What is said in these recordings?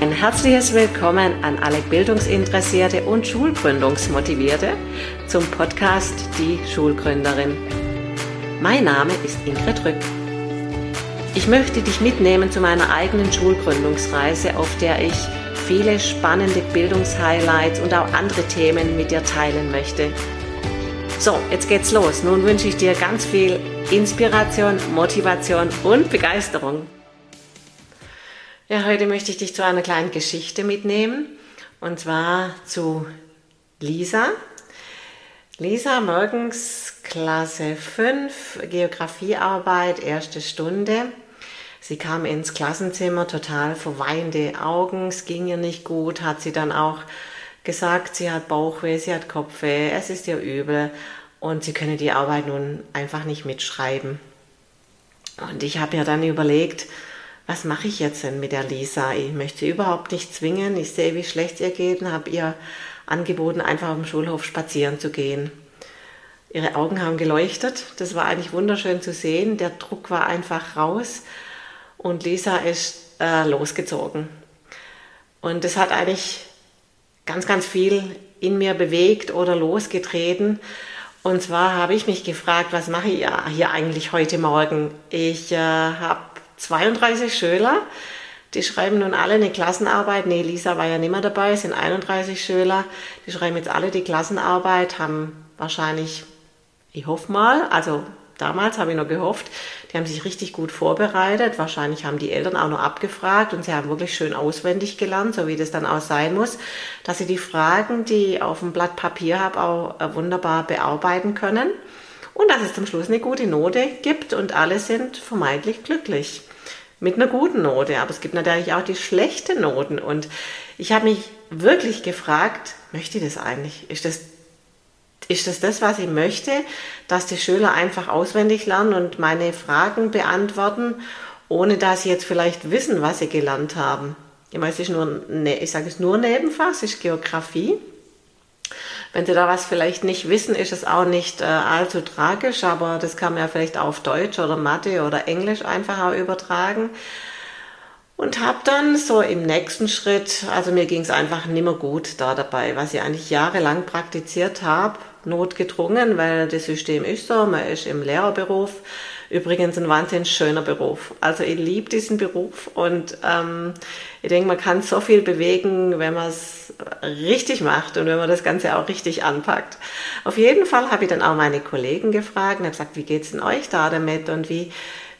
Ein herzliches Willkommen an alle Bildungsinteressierte und Schulgründungsmotivierte zum Podcast Die Schulgründerin. Mein Name ist Ingrid Rück. Ich möchte dich mitnehmen zu meiner eigenen Schulgründungsreise, auf der ich viele spannende Bildungshighlights und auch andere Themen mit dir teilen möchte. So, jetzt geht's los. Nun wünsche ich dir ganz viel Inspiration, Motivation und Begeisterung. Ja, heute möchte ich dich zu einer kleinen Geschichte mitnehmen und zwar zu Lisa. Lisa, morgens Klasse 5, Geografiearbeit, erste Stunde. Sie kam ins Klassenzimmer, total verweinte Augen, es ging ihr nicht gut, hat sie dann auch gesagt, sie hat Bauchweh, sie hat Kopfweh, es ist ihr übel und sie könne die Arbeit nun einfach nicht mitschreiben. Und ich habe mir dann überlegt, was mache ich jetzt denn mit der Lisa? Ich möchte sie überhaupt nicht zwingen. Ich sehe, wie schlecht ihr geht und habe ihr angeboten, einfach auf dem Schulhof spazieren zu gehen. Ihre Augen haben geleuchtet. Das war eigentlich wunderschön zu sehen. Der Druck war einfach raus und Lisa ist äh, losgezogen. Und das hat eigentlich ganz, ganz viel in mir bewegt oder losgetreten. Und zwar habe ich mich gefragt, was mache ich hier eigentlich heute Morgen? Ich äh, habe 32 Schüler. Die schreiben nun alle eine Klassenarbeit. Nee, Lisa war ja nicht mehr dabei, es sind 31 Schüler. Die schreiben jetzt alle die Klassenarbeit, haben wahrscheinlich, ich hoffe mal, also damals habe ich noch gehofft, die haben sich richtig gut vorbereitet. Wahrscheinlich haben die Eltern auch noch abgefragt und sie haben wirklich schön auswendig gelernt, so wie das dann auch sein muss, dass sie die Fragen, die ich auf dem Blatt Papier habe, auch äh, wunderbar bearbeiten können und dass es zum Schluss eine gute Note gibt und alle sind vermeintlich glücklich mit einer guten Note. Aber es gibt natürlich auch die schlechten Noten. Und ich habe mich wirklich gefragt, möchte ich das eigentlich? Ist das, ist das das, was ich möchte? Dass die Schüler einfach auswendig lernen und meine Fragen beantworten, ohne dass sie jetzt vielleicht wissen, was sie gelernt haben. Ich meine, es ist nur, ich sage es nur Nebenfach, es ist Geografie. Wenn Sie da was vielleicht nicht wissen, ist es auch nicht äh, allzu tragisch, aber das kann man ja vielleicht auf Deutsch oder Mathe oder Englisch einfach auch übertragen. Und habe dann so im nächsten Schritt, also mir ging es einfach nimmer gut da dabei, was ich eigentlich jahrelang praktiziert habe, notgedrungen, weil das System ist so, man ist im Lehrerberuf, Übrigens ein wahnsinnig schöner Beruf. Also ich liebe diesen Beruf und ähm, ich denke, man kann so viel bewegen, wenn man es richtig macht und wenn man das Ganze auch richtig anpackt. Auf jeden Fall habe ich dann auch meine Kollegen gefragt und habe gesagt, wie geht's denn euch da damit und wie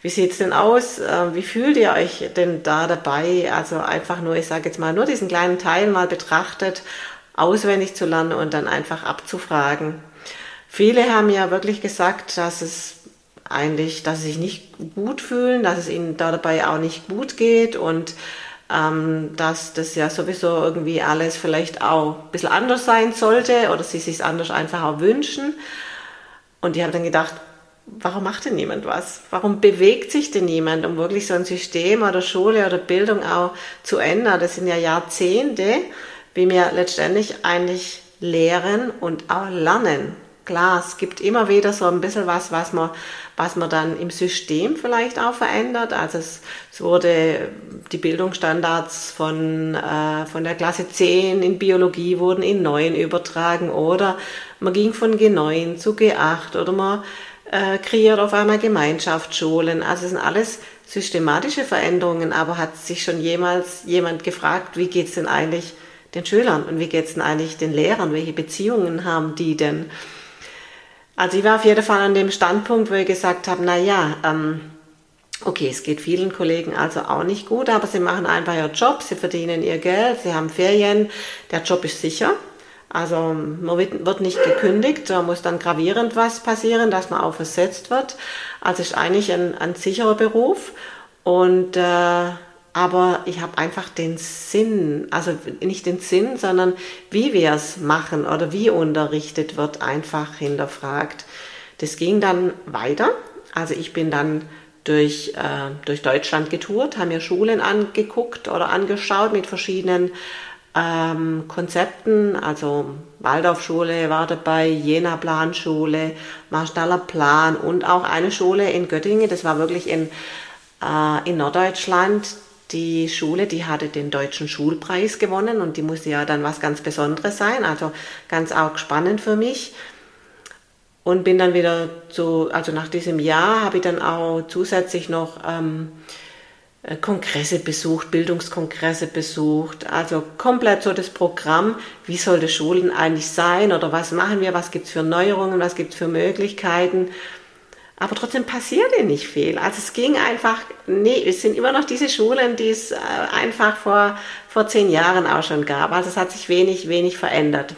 wie sieht's denn aus? Äh, wie fühlt ihr euch denn da dabei? Also einfach nur, ich sage jetzt mal, nur diesen kleinen Teil mal betrachtet, auswendig zu lernen und dann einfach abzufragen. Viele haben ja wirklich gesagt, dass es eigentlich, dass sie sich nicht gut fühlen, dass es ihnen dabei auch nicht gut geht und ähm, dass das ja sowieso irgendwie alles vielleicht auch ein bisschen anders sein sollte oder sie sich anders einfach auch wünschen. Und ich habe dann gedacht, warum macht denn niemand was? Warum bewegt sich denn niemand, um wirklich so ein System oder Schule oder Bildung auch zu ändern? Das sind ja Jahrzehnte, wie wir letztendlich eigentlich lehren und auch lernen. Klar, es gibt immer wieder so ein bisschen was, was man, was man dann im System vielleicht auch verändert. Also es, es wurde, die Bildungsstandards von, äh, von der Klasse 10 in Biologie wurden in 9 übertragen oder man ging von G9 zu G8 oder man äh, kreiert auf einmal Gemeinschaftsschulen. Also es sind alles systematische Veränderungen, aber hat sich schon jemals jemand gefragt, wie geht's denn eigentlich den Schülern und wie geht's denn eigentlich den Lehrern? Welche Beziehungen haben die denn? Also ich war auf jeden Fall an dem Standpunkt, wo ich gesagt habe, na ja, ähm, okay, es geht vielen Kollegen also auch nicht gut, aber sie machen einfach ihren Job, sie verdienen ihr Geld, sie haben Ferien, der Job ist sicher. Also man wird, nicht gekündigt, da muss dann gravierend was passieren, dass man auch versetzt wird. Also ist eigentlich ein, ein sicherer Beruf und äh, aber ich habe einfach den Sinn, also nicht den Sinn, sondern wie wir es machen oder wie unterrichtet wird, einfach hinterfragt. Das ging dann weiter. Also ich bin dann durch, äh, durch Deutschland getourt, habe mir Schulen angeguckt oder angeschaut mit verschiedenen ähm, Konzepten. Also Waldorfschule war dabei, Jena Planschule, Marstaller Plan und auch eine Schule in Göttingen. Das war wirklich in, äh, in Norddeutschland die Schule, die hatte den deutschen Schulpreis gewonnen und die musste ja dann was ganz Besonderes sein, also ganz auch spannend für mich. Und bin dann wieder zu, also nach diesem Jahr habe ich dann auch zusätzlich noch ähm, äh, Kongresse besucht, Bildungskongresse besucht, also komplett so das Programm, wie soll das Schulen eigentlich sein oder was machen wir, was gibt es für Neuerungen, was gibt es für Möglichkeiten aber trotzdem passierte nicht viel. Also es ging einfach, nee, es sind immer noch diese Schulen, die es äh, einfach vor, vor zehn Jahren auch schon gab. Also es hat sich wenig, wenig verändert.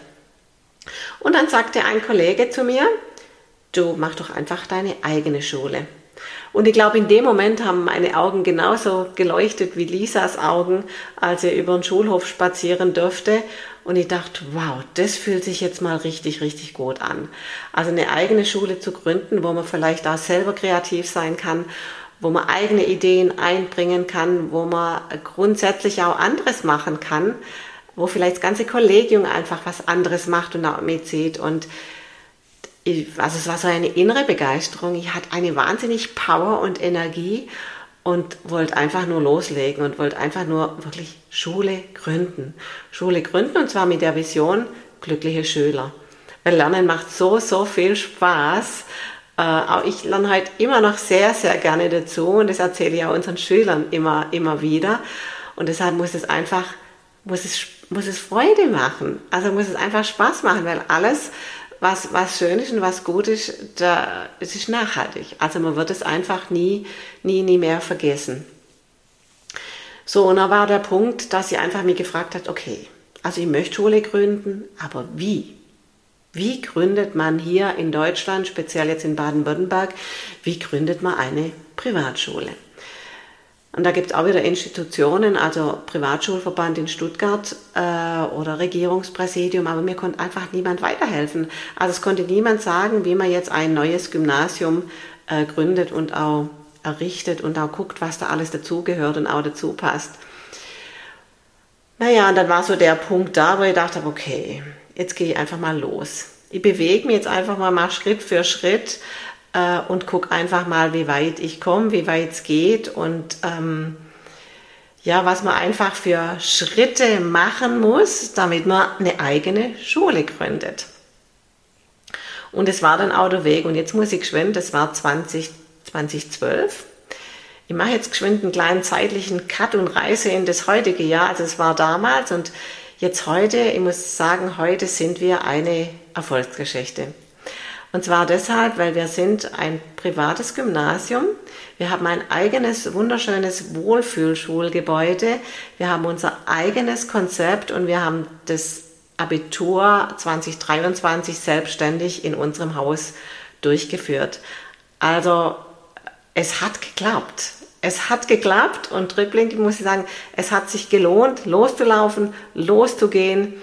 Und dann sagte ein Kollege zu mir, du mach doch einfach deine eigene Schule. Und ich glaube, in dem Moment haben meine Augen genauso geleuchtet wie Lisas Augen, als er über den Schulhof spazieren durfte. Und ich dachte, wow, das fühlt sich jetzt mal richtig, richtig gut an. Also eine eigene Schule zu gründen, wo man vielleicht auch selber kreativ sein kann, wo man eigene Ideen einbringen kann, wo man grundsätzlich auch anderes machen kann, wo vielleicht das ganze Kollegium einfach was anderes macht und auch mitzieht. Und ich, also es war so eine innere Begeisterung. Ich hatte eine wahnsinnig Power und Energie und wollte einfach nur loslegen und wollte einfach nur wirklich Schule gründen. Schule gründen und zwar mit der Vision glückliche Schüler. Weil Lernen macht so, so viel Spaß. Äh, ich lerne halt immer noch sehr, sehr gerne dazu und das erzähle ich auch unseren Schülern immer, immer wieder. Und deshalb muss es einfach, muss es, muss es Freude machen. Also muss es einfach Spaß machen, weil alles, was, was schön ist und was gut ist, da, es ist nachhaltig. Also man wird es einfach nie, nie, nie mehr vergessen. So, und da war der Punkt, dass sie einfach mich gefragt hat, okay, also ich möchte Schule gründen, aber wie? Wie gründet man hier in Deutschland, speziell jetzt in Baden-Württemberg, wie gründet man eine Privatschule? Und da gibt es auch wieder Institutionen, also Privatschulverband in Stuttgart äh, oder Regierungspräsidium, aber mir konnte einfach niemand weiterhelfen. Also es konnte niemand sagen, wie man jetzt ein neues Gymnasium äh, gründet und auch errichtet und auch guckt, was da alles dazugehört und auch dazu passt. Naja, und dann war so der Punkt da, wo ich dachte, okay, jetzt gehe ich einfach mal los. Ich bewege mich jetzt einfach mal, mal Schritt für Schritt äh, und guck einfach mal, wie weit ich komme, wie weit es geht und ähm, ja, was man einfach für Schritte machen muss, damit man eine eigene Schule gründet. Und es war dann auch der Weg. Und jetzt muss ich geschwind, das war 20, 2012. Ich mache jetzt geschwind einen kleinen zeitlichen Cut und reise in das heutige Jahr. Also es war damals und jetzt heute, ich muss sagen, heute sind wir eine Erfolgsgeschichte. Und zwar deshalb, weil wir sind ein privates Gymnasium. Wir haben ein eigenes, wunderschönes Wohlfühlschulgebäude. Wir haben unser eigenes Konzept und wir haben das Abitur 2023 selbstständig in unserem Haus durchgeführt. Also es hat geklappt. Es hat geklappt und rückblickend muss ich sagen, es hat sich gelohnt, loszulaufen, loszugehen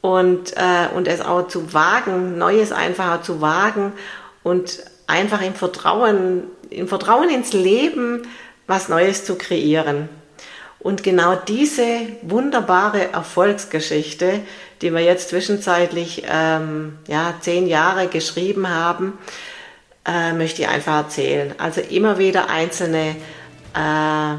und, äh, und es auch zu wagen, Neues einfacher zu wagen und einfach im Vertrauen, im Vertrauen ins Leben was Neues zu kreieren. Und genau diese wunderbare Erfolgsgeschichte, die wir jetzt zwischenzeitlich ähm, ja, zehn Jahre geschrieben haben, äh, möchte ich einfach erzählen. Also immer wieder einzelne äh,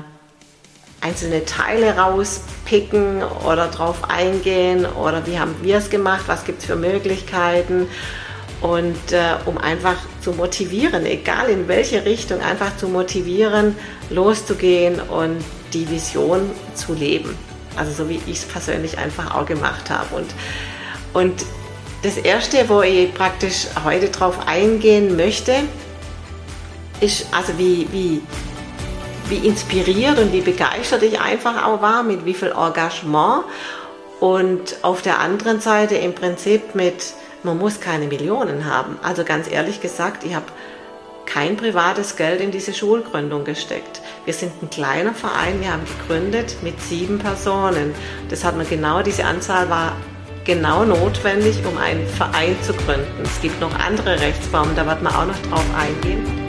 einzelne Teile rauspicken oder drauf eingehen oder wie haben wir es gemacht, was gibt es für Möglichkeiten und äh, um einfach zu motivieren, egal in welche Richtung, einfach zu motivieren, loszugehen und die Vision zu leben. Also so wie ich es persönlich einfach auch gemacht habe. Und, und das Erste, wo ich praktisch heute drauf eingehen möchte, ist also wie, wie wie inspiriert und wie begeistert ich einfach auch war, mit wie viel Engagement. Und auf der anderen Seite im Prinzip mit, man muss keine Millionen haben. Also ganz ehrlich gesagt, ich habe kein privates Geld in diese Schulgründung gesteckt. Wir sind ein kleiner Verein, wir haben gegründet mit sieben Personen. Das hat man genau, diese Anzahl war genau notwendig, um einen Verein zu gründen. Es gibt noch andere Rechtsformen, da wird man auch noch drauf eingehen.